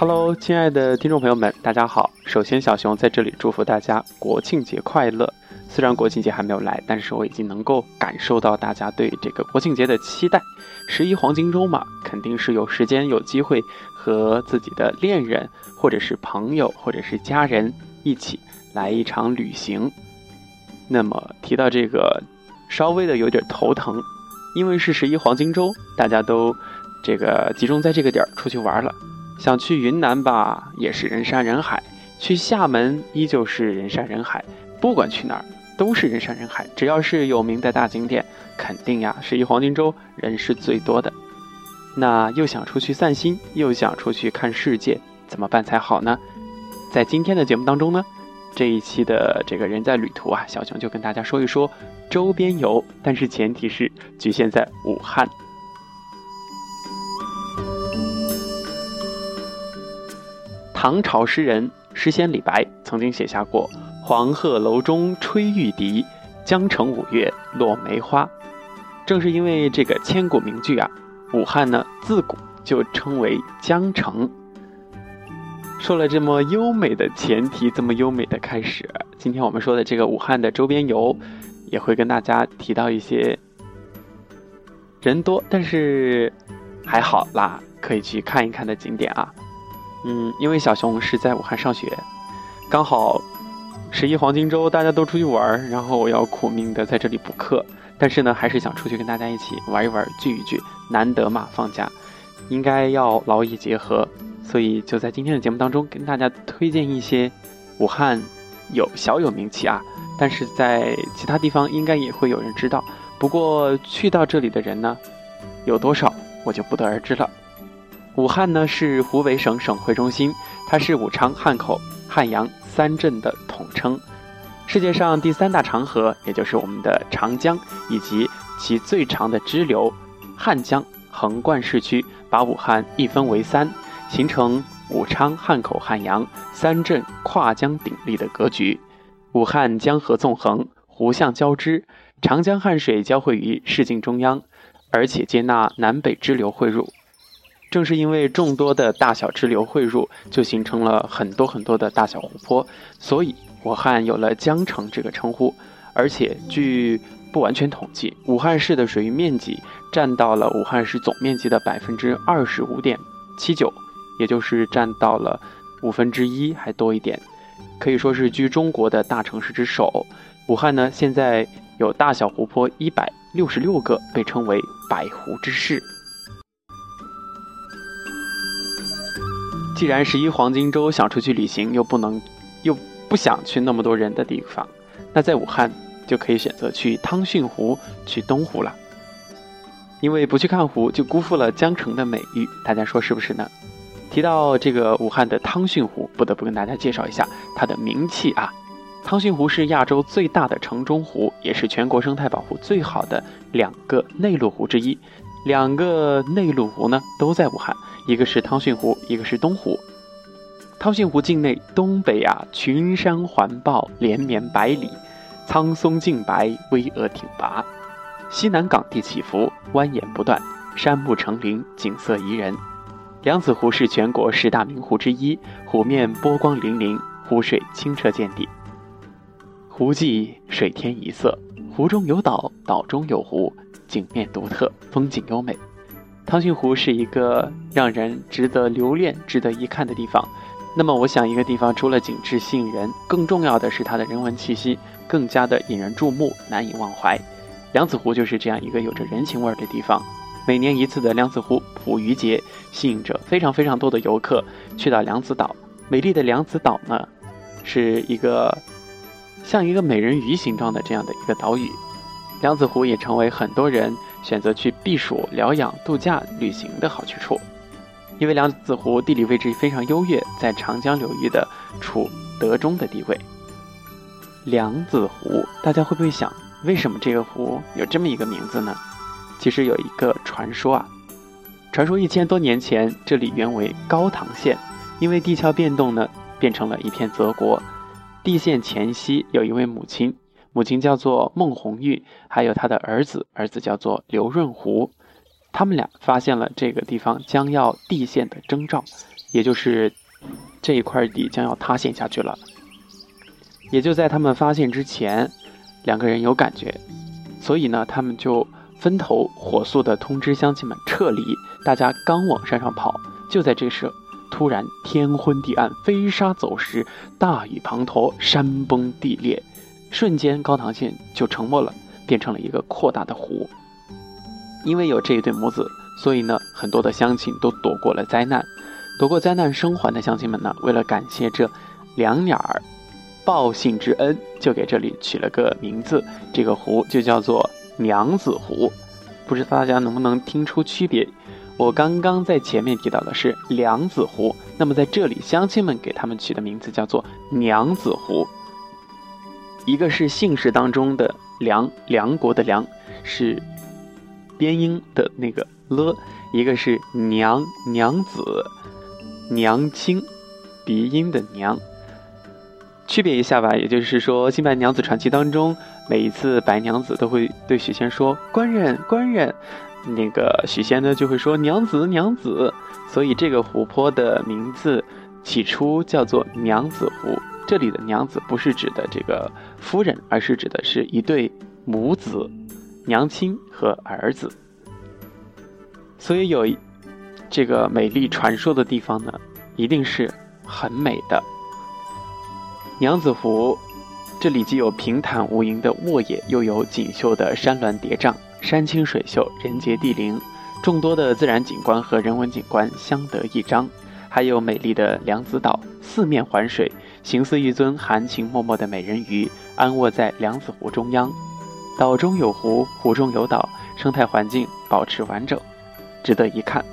Hello，亲爱的听众朋友们，大家好。首先，小熊在这里祝福大家国庆节快乐。虽然国庆节还没有来，但是我已经能够感受到大家对这个国庆节的期待。十一黄金周嘛，肯定是有时间、有机会和自己的恋人，或者是朋友，或者是家人一起来一场旅行。那么提到这个，稍微的有点头疼，因为是十一黄金周，大家都这个集中在这个点儿出去玩了。想去云南吧，也是人山人海；去厦门依旧是人山人海。不管去哪儿，都是人山人海。只要是有名的大景点，肯定呀，十一黄金周人是最多的。那又想出去散心，又想出去看世界，怎么办才好呢？在今天的节目当中呢，这一期的这个人在旅途啊，小熊就跟大家说一说周边游，但是前提是局限在武汉。唐朝诗人诗仙李白曾经写下过“黄鹤楼中吹玉笛，江城五月落梅花”。正是因为这个千古名句啊，武汉呢自古就称为江城。说了这么优美的前提，这么优美的开始，今天我们说的这个武汉的周边游，也会跟大家提到一些人多但是还好啦，可以去看一看的景点啊。嗯，因为小熊是在武汉上学，刚好十一黄金周大家都出去玩，然后我要苦命的在这里补课，但是呢，还是想出去跟大家一起玩一玩，聚一聚，难得嘛，放假，应该要劳逸结合，所以就在今天的节目当中跟大家推荐一些武汉有小有名气啊，但是在其他地方应该也会有人知道，不过去到这里的人呢，有多少我就不得而知了。武汉呢是湖北省省会中心，它是武昌、汉口、汉阳三镇的统称。世界上第三大长河，也就是我们的长江，以及其最长的支流汉江，横贯市区，把武汉一分为三，形成武昌、汉口、汉阳三镇跨江鼎立的格局。武汉江河纵横，湖相交织，长江汉水交汇于市境中央，而且接纳南北支流汇入。正是因为众多的大小支流汇入，就形成了很多很多的大小湖泊，所以武汉有了江城这个称呼。而且据不完全统计，武汉市的水域面积占到了武汉市总面积的百分之二十五点七九，也就是占到了五分之一还多一点，可以说是居中国的大城市之首。武汉呢，现在有大小湖泊一百六十六个，被称为百湖之市。既然十一黄金周想出去旅行，又不能，又不想去那么多人的地方，那在武汉就可以选择去汤逊湖、去东湖了。因为不去看湖，就辜负了江城的美誉，大家说是不是呢？提到这个武汉的汤逊湖，不得不跟大家介绍一下它的名气啊。汤逊湖是亚洲最大的城中湖，也是全国生态保护最好的两个内陆湖之一。两个内陆湖呢，都在武汉。一个是汤逊湖，一个是东湖。汤逊湖境内东北啊，群山环抱，连绵百里，苍松净白，巍峨挺拔；西南港地起伏，蜿蜒不断，山木成林，景色宜人。梁子湖是全国十大名湖之一，湖面波光粼粼，湖水清澈见底。湖际水天一色，湖中有岛，岛中有湖，景面独特，风景优美。汤逊湖是一个让人值得留恋、值得一看的地方。那么，我想一个地方除了景致吸引人，更重要的是它的人文气息更加的引人注目、难以忘怀。梁子湖就是这样一个有着人情味儿的地方。每年一次的梁子湖捕鱼节，吸引着非常非常多的游客去到梁子岛。美丽的梁子岛呢，是一个像一个美人鱼形状的这样的一个岛屿。梁子湖也成为很多人。选择去避暑、疗养、度假、旅行的好去处，因为梁子湖地理位置非常优越，在长江流域的处德中的地位。梁子湖，大家会不会想，为什么这个湖有这么一个名字呢？其实有一个传说啊，传说一千多年前这里原为高唐县，因为地壳变动呢，变成了一片泽国。地县前夕有一位母亲。母亲叫做孟红玉，还有她的儿子，儿子叫做刘润湖。他们俩发现了这个地方将要地陷的征兆，也就是这一块地将要塌陷下去了。也就在他们发现之前，两个人有感觉，所以呢，他们就分头火速的通知乡亲们撤离。大家刚往山上跑，就在这时，突然天昏地暗，飞沙走石，大雨滂沱，山崩地裂，瞬间高唐县就沉没了，变成了一个扩大的湖。因为有这一对母子，所以呢，很多的乡亲都躲过了灾难。躲过灾难生还的乡亲们呢，为了感谢这两鸟儿。报信之恩，就给这里取了个名字，这个湖就叫做娘子湖。不知道大家能不能听出区别？我刚刚在前面提到的是梁子湖，那么在这里乡亲们给他们取的名字叫做娘子湖。一个是姓氏当中的梁，梁国的梁是边音的那个了；一个是娘，娘子，娘亲，鼻音的娘。区别一下吧，也就是说，《新白娘子传奇》当中，每一次白娘子都会对许仙说“官人，官人”，那个许仙呢就会说“娘子，娘子”。所以这个湖泊的名字起初叫做娘子湖。这里的娘子不是指的这个夫人，而是指的是一对母子，娘亲和儿子。所以有这个美丽传说的地方呢，一定是很美的。娘子湖，这里既有平坦无垠的沃野，又有锦绣的山峦叠嶂，山清水秀，人杰地灵，众多的自然景观和人文景观相得益彰。还有美丽的梁子岛，四面环水，形似一尊含情脉脉的美人鱼，安卧在梁子湖中央。岛中有湖，湖中有岛，生态环境保持完整，值得一看。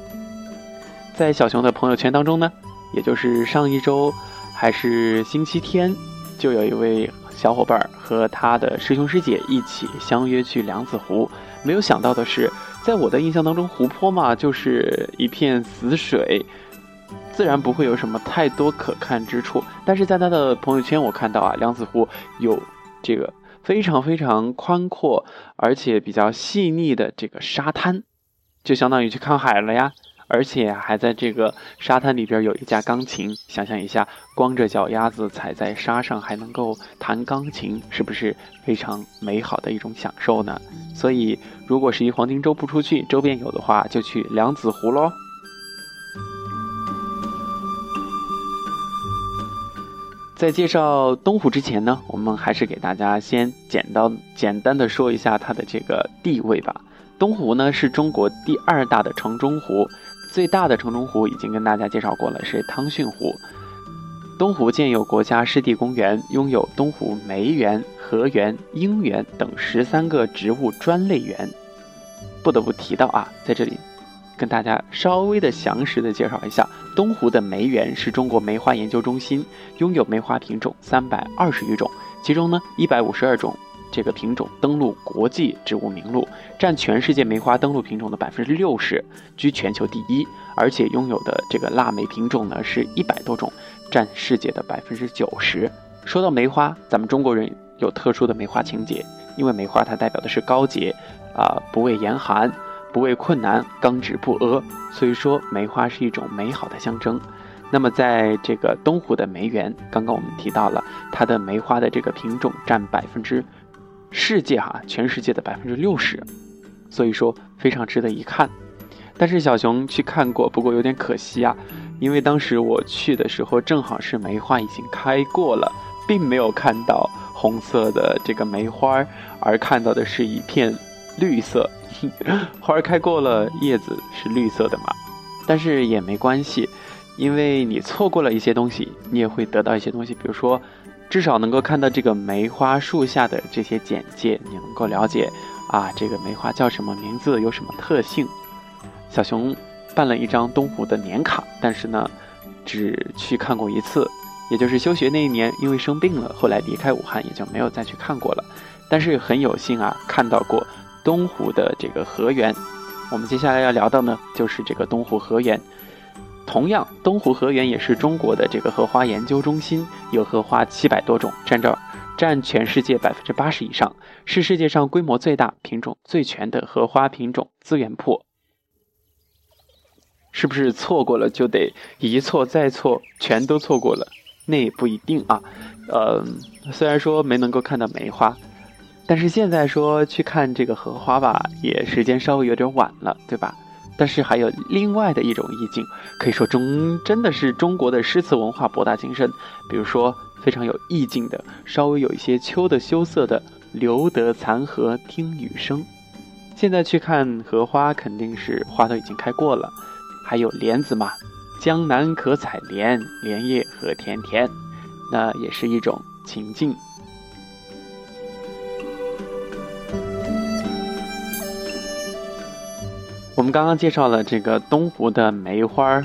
在小熊的朋友圈当中呢，也就是上一周。还是星期天，就有一位小伙伴和他的师兄师姐一起相约去梁子湖。没有想到的是，在我的印象当中，湖泊嘛就是一片死水，自然不会有什么太多可看之处。但是在他的朋友圈，我看到啊，梁子湖有这个非常非常宽阔而且比较细腻的这个沙滩，就相当于去看海了呀。而且还在这个沙滩里边有一架钢琴，想象一下，光着脚丫子踩在沙上还能够弹钢琴，是不是非常美好的一种享受呢？所以，如果十一黄金周不出去，周边有的话，就去梁子湖喽。在介绍东湖之前呢，我们还是给大家先简单简单的说一下它的这个地位吧。东湖呢是中国第二大的城中湖。最大的城中湖已经跟大家介绍过了，是汤逊湖。东湖建有国家湿地公园，拥有东湖梅园、荷园、樱园等十三个植物专类园。不得不提到啊，在这里跟大家稍微的详实的介绍一下，东湖的梅园是中国梅花研究中心，拥有梅花品种三百二十余种，其中呢一百五十二种。这个品种登录国际植物名录，占全世界梅花登录品种的百分之六十，居全球第一。而且拥有的这个腊梅品种呢，是一百多种，占世界的百分之九十。说到梅花，咱们中国人有特殊的梅花情节，因为梅花它代表的是高洁，啊，不畏严寒，不畏困难，刚直不阿，所以说梅花是一种美好的象征。那么，在这个东湖的梅园，刚刚我们提到了它的梅花的这个品种占百分之。世界哈，全世界的百分之六十，所以说非常值得一看。但是小熊去看过，不过有点可惜啊，因为当时我去的时候正好是梅花已经开过了，并没有看到红色的这个梅花，而看到的是一片绿色。花儿开过了，叶子是绿色的嘛？但是也没关系，因为你错过了一些东西，你也会得到一些东西，比如说。至少能够看到这个梅花树下的这些简介，你能够了解啊，这个梅花叫什么名字，有什么特性。小熊办了一张东湖的年卡，但是呢，只去看过一次，也就是休学那一年，因为生病了，后来离开武汉，也就没有再去看过了。但是很有幸啊，看到过东湖的这个河源。我们接下来要聊到呢，就是这个东湖河源。同样，东湖荷园也是中国的这个荷花研究中心，有荷花七百多种，占着占全世界百分之八十以上，是世界上规模最大、品种最全的荷花品种资源库。是不是错过了就得一错再错，全都错过了？那也不一定啊。呃，虽然说没能够看到梅花，但是现在说去看这个荷花吧，也时间稍微有点晚了，对吧？但是还有另外的一种意境，可以说中真的是中国的诗词文化博大精深。比如说非常有意境的，稍微有一些秋的羞涩的，留得残荷听雨声。现在去看荷花，肯定是花都已经开过了。还有莲子嘛，江南可采莲，莲叶何田田，那也是一种情境。我们刚刚介绍了这个东湖的梅花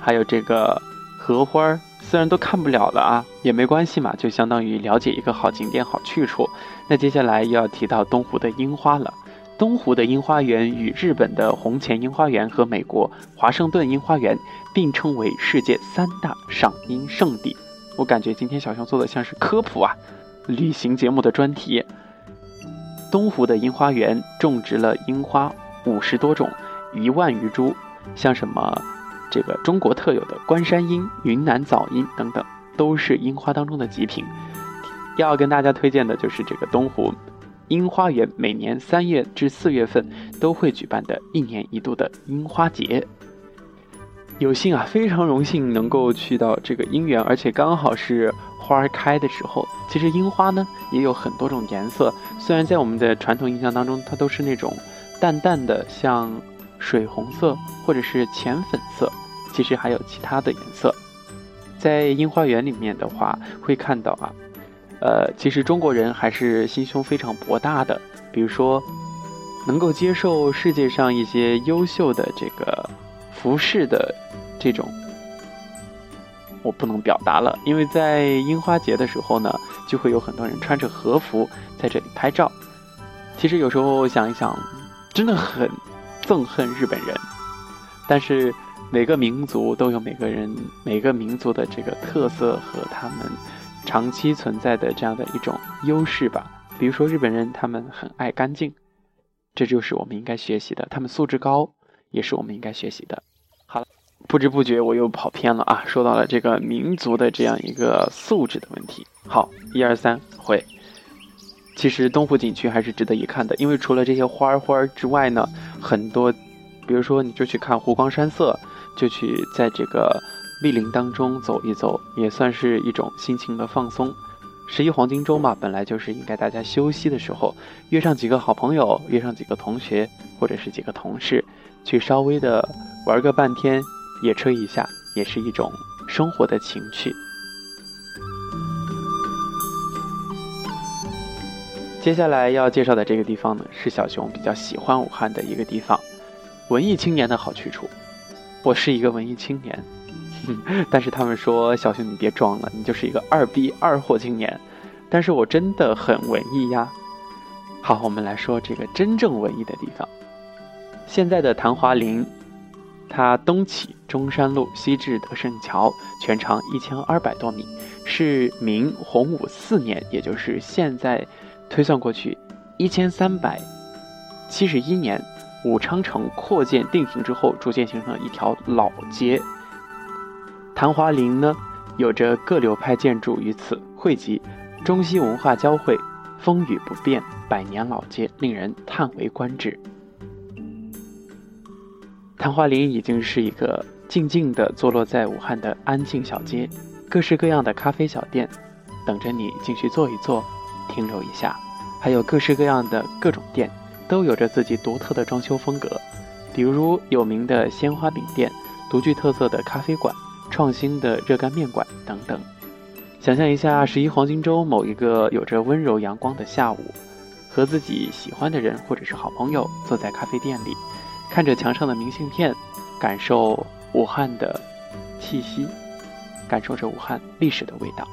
还有这个荷花虽然都看不了了啊，也没关系嘛，就相当于了解一个好景点、好去处。那接下来又要提到东湖的樱花了。东湖的樱花园与日本的红前樱花园和美国华盛顿樱花园并称为世界三大赏樱圣地。我感觉今天小熊做的像是科普啊，旅行节目的专题。东湖的樱花园种植了樱花五十多种。一万余株，像什么这个中国特有的关山樱、云南早樱等等，都是樱花当中的极品。要跟大家推荐的就是这个东湖樱花园，每年三月至四月份都会举办的一年一度的樱花节。有幸啊，非常荣幸能够去到这个樱园，而且刚好是花儿开的时候。其实樱花呢也有很多种颜色，虽然在我们的传统印象当中，它都是那种淡淡的像。水红色或者是浅粉色，其实还有其他的颜色。在樱花园里面的话，会看到啊，呃，其实中国人还是心胸非常博大的。比如说，能够接受世界上一些优秀的这个服饰的这种，我不能表达了。因为在樱花节的时候呢，就会有很多人穿着和服在这里拍照。其实有时候想一想，真的很。憎恨日本人，但是每个民族都有每个人每个民族的这个特色和他们长期存在的这样的一种优势吧。比如说日本人，他们很爱干净，这就是我们应该学习的。他们素质高，也是我们应该学习的。好了，不知不觉我又跑偏了啊，说到了这个民族的这样一个素质的问题。好，一二三，会。其实东湖景区还是值得一看的，因为除了这些花儿花儿之外呢，很多，比如说你就去看湖光山色，就去在这个密林当中走一走，也算是一种心情的放松。十一黄金周嘛，本来就是应该大家休息的时候，约上几个好朋友，约上几个同学或者是几个同事，去稍微的玩个半天，野炊一下，也是一种生活的情趣。接下来要介绍的这个地方呢，是小熊比较喜欢武汉的一个地方，文艺青年的好去处。我是一个文艺青年，但是他们说小熊你别装了，你就是一个二逼二货青年。但是我真的很文艺呀。好，我们来说这个真正文艺的地方。现在的昙华林，它东起中山路，西至德胜桥，全长一千二百多米，是明洪武四年，也就是现在。推算过去，一千三百七十一年，武昌城扩建定型之后，逐渐形成了一条老街。昙华林呢，有着各流派建筑于此汇集，中西文化交汇，风雨不变，百年老街，令人叹为观止。昙华林已经是一个静静的坐落在武汉的安静小街，各式各样的咖啡小店，等着你进去坐一坐。停留一下，还有各式各样的各种店，都有着自己独特的装修风格，比如有名的鲜花饼店、独具特色的咖啡馆、创新的热干面馆等等。想象一下十一黄金周某一个有着温柔阳光的下午，和自己喜欢的人或者是好朋友坐在咖啡店里，看着墙上的明信片，感受武汉的气息，感受着武汉历史的味道。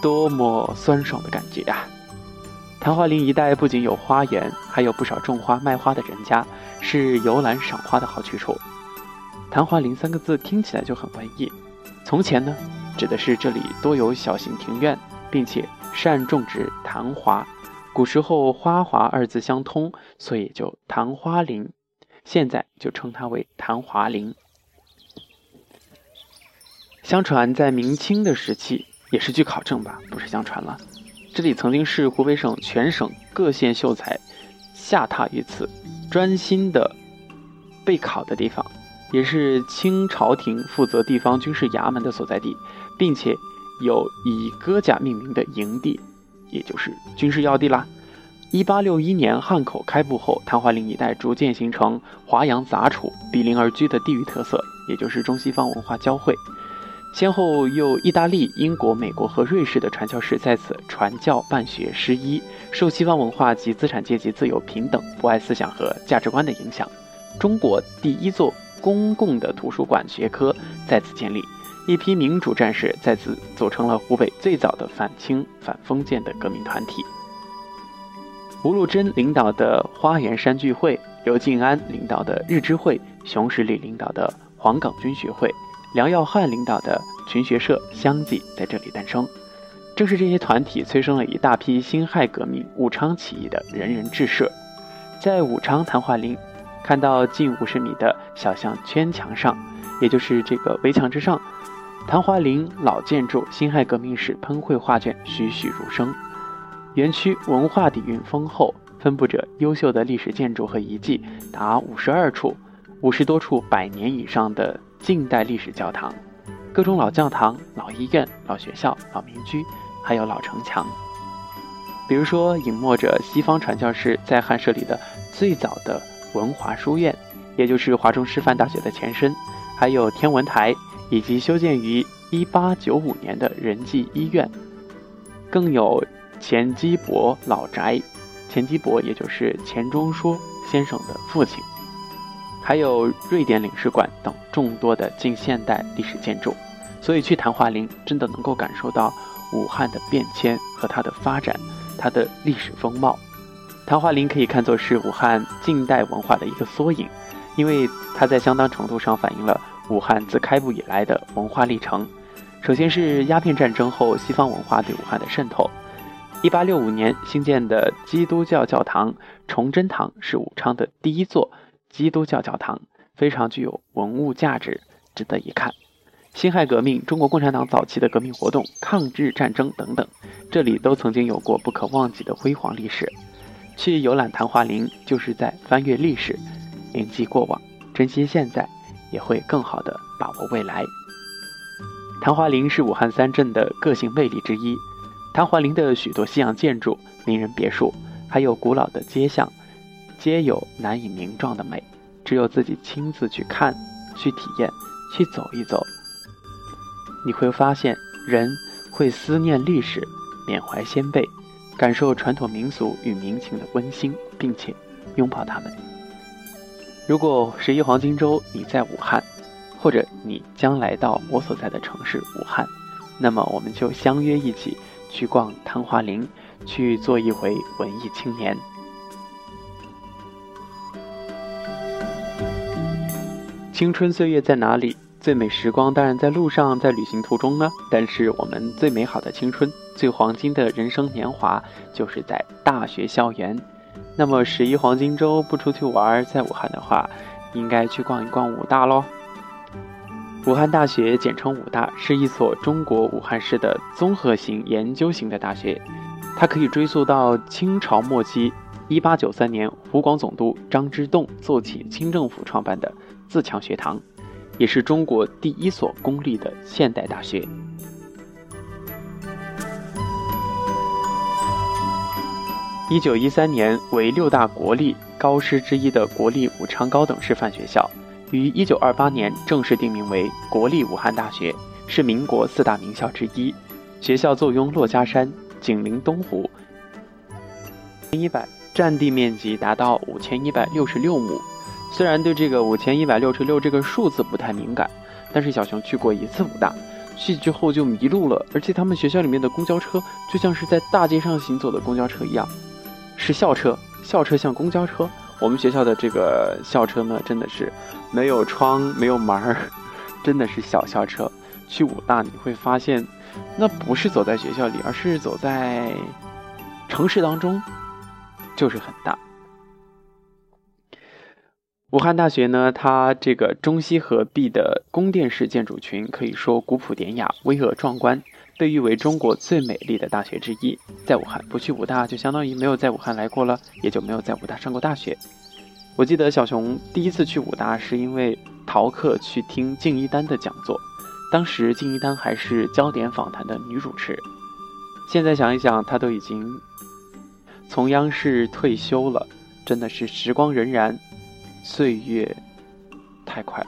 多么酸爽的感觉啊！昙华林一带不仅有花园，还有不少种花卖花的人家，是游览赏花的好去处。昙华林三个字听起来就很文艺。从前呢，指的是这里多有小型庭院，并且善种植昙花。古时候“花华”二字相通，所以就昙花林。现在就称它为昙华林。相传在明清的时期，也是据考证吧，不是相传了。这里曾经是湖北省全省各县秀才下榻于此，专心的备考的地方，也是清朝廷负责地方军事衙门的所在地，并且有以戈甲命名的营地，也就是军事要地啦。一八六一年汉口开埠后，昙华林一带逐渐形成华洋杂处、比邻而居的地域特色，也就是中西方文化交汇。先后又意大利、英国、美国和瑞士的传教士在此传教办学施医，受西方文化及资产阶级自由平等、博爱思想和价值观的影响。中国第一座公共的图书馆学科在此建立，一批民主战士在此组成了湖北最早的反清反封建的革命团体。吴禄贞领导的花园山聚会，刘敬安领导的日知会，熊十里领导的黄冈军学会。梁耀汉领导的群学社相继在这里诞生，正是这些团体催生了一大批辛亥革命、武昌起义的仁人志士。在武昌昙华林，看到近五十米的小巷圈墙上，也就是这个围墙之上，昙华林老建筑辛亥革命史喷绘画卷栩栩如生。园区文化底蕴丰厚，分布着优秀的历史建筑和遗迹达五十二处，五十多处百年以上的。近代历史教堂，各种老教堂、老医院、老学校、老民居，还有老城墙。比如说，隐没着西方传教士在汉设里的最早的文华书院，也就是华中师范大学的前身；还有天文台，以及修建于1895年的仁济医院。更有钱基博老宅，钱基博也就是钱钟书先生的父亲。还有瑞典领事馆等众多的近现代历史建筑，所以去昙华林真的能够感受到武汉的变迁和它的发展，它的历史风貌。昙华林可以看作是武汉近代文化的一个缩影，因为它在相当程度上反映了武汉自开埠以来的文化历程。首先是鸦片战争后西方文化对武汉的渗透。一八六五年兴建的基督教教堂崇祯堂是武昌的第一座。基督教教堂非常具有文物价值，值得一看。辛亥革命、中国共产党早期的革命活动、抗日战争等等，这里都曾经有过不可忘记的辉煌历史。去游览昙华陵，就是在翻阅历史，铭记过往，珍惜现在，也会更好的把握未来。昙华陵是武汉三镇的个性魅力之一。昙华陵的许多西洋建筑、名人别墅，还有古老的街巷。皆有难以名状的美，只有自己亲自去看、去体验、去走一走，你会发现人会思念历史、缅怀先辈，感受传统民俗与民情的温馨，并且拥抱他们。如果十一黄金周你在武汉，或者你将来到我所在的城市武汉，那么我们就相约一起去逛昙华林，去做一回文艺青年。青春岁月在哪里？最美时光当然在路上，在旅行途中呢。但是我们最美好的青春，最黄金的人生年华，就是在大学校园。那么十一黄金周不出去玩，在武汉的话，应该去逛一逛武大喽。武汉大学简称武大，是一所中国武汉市的综合型研究型的大学，它可以追溯到清朝末期，一八九三年湖广总督张之洞奏起清政府创办的。自强学堂，也是中国第一所公立的现代大学。一九一三年为六大国立高师之一的国立武昌高等师范学校，于一九二八年正式定名为国立武汉大学，是民国四大名校之一。学校坐拥珞珈山，紧邻东湖，一百占地面积达到五千一百六十六亩。虽然对这个五千一百六十六这个数字不太敏感，但是小熊去过一次武大，去之后就迷路了。而且他们学校里面的公交车就像是在大街上行走的公交车一样，是校车，校车像公交车。我们学校的这个校车呢，真的是没有窗、没有门儿，真的是小校车。去武大你会发现，那不是走在学校里，而是走在城市当中，就是很大。武汉大学呢，它这个中西合璧的宫殿式建筑群可以说古朴典雅、巍峨壮观，被誉为中国最美丽的大学之一。在武汉不去武大，就相当于没有在武汉来过了，也就没有在武大上过大学。我记得小熊第一次去武大，是因为逃课去听敬一丹的讲座。当时敬一丹还是焦点访谈的女主持。现在想一想，她都已经从央视退休了，真的是时光荏苒，岁月太快了。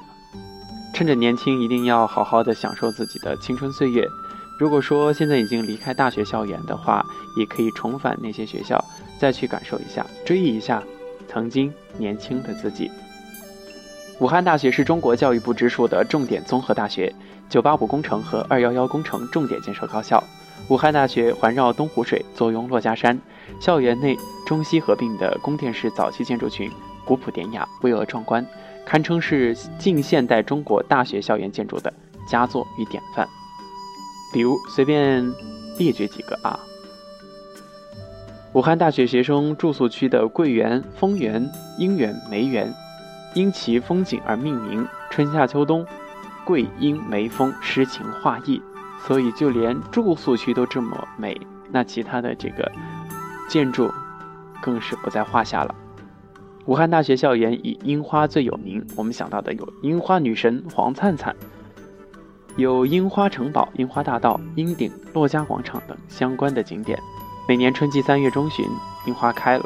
趁着年轻，一定要好好的享受自己的青春岁月。如果说现在已经离开大学校园的话，也可以重返那些学校，再去感受一下，追忆一下。曾经年轻的自己。武汉大学是中国教育部直属的重点综合大学，985工程和211工程重点建设高校。武汉大学环绕东湖水，坐拥珞珈山，校园内中西合并的宫殿式早期建筑群，古朴典雅、巍峨壮观，堪称是近现代中国大学校园建筑的佳作与典范。比如随便列举几个啊。武汉大学学生住宿区的桂园、枫园、樱园、梅园，因其风景而命名。春夏秋冬，桂樱梅枫诗情画意，所以就连住宿区都这么美，那其他的这个建筑更是不在话下了。武汉大学校园以樱花最有名，我们想到的有樱花女神黄灿灿，有樱花城堡、樱花大道、樱顶、珞珈广场等相关的景点。每年春季三月中旬，樱花开了，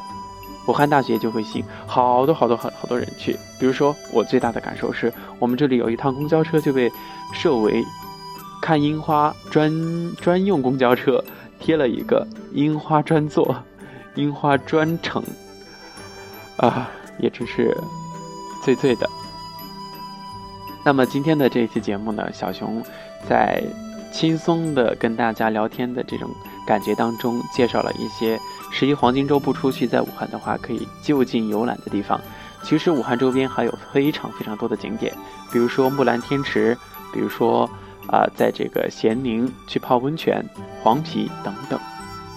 武汉大学就会吸引好多好多好好多人去。比如说，我最大的感受是我们这里有一趟公交车就被设为看樱花专专用公交车，贴了一个樱花专座、樱花专程，啊，也真是醉醉的。那么今天的这一期节目呢，小熊在轻松的跟大家聊天的这种。感觉当中介绍了一些十一黄金周不出去，在武汉的话可以就近游览的地方。其实武汉周边还有非常非常多的景点，比如说木兰天池，比如说啊，在这个咸宁去泡温泉、黄陂等等。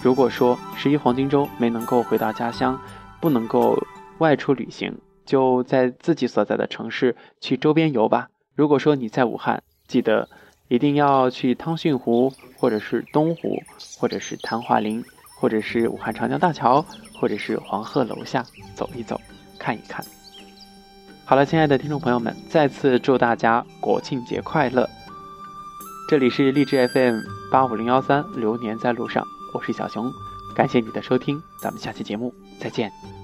如果说十一黄金周没能够回到家乡，不能够外出旅行，就在自己所在的城市去周边游吧。如果说你在武汉，记得。一定要去汤逊湖，或者是东湖，或者是昙华林，或者是武汉长江大桥，或者是黄鹤楼下走一走，看一看。好了，亲爱的听众朋友们，再次祝大家国庆节快乐！这里是励志 FM 八五零幺三，流年在路上，我是小熊，感谢你的收听，咱们下期节目再见。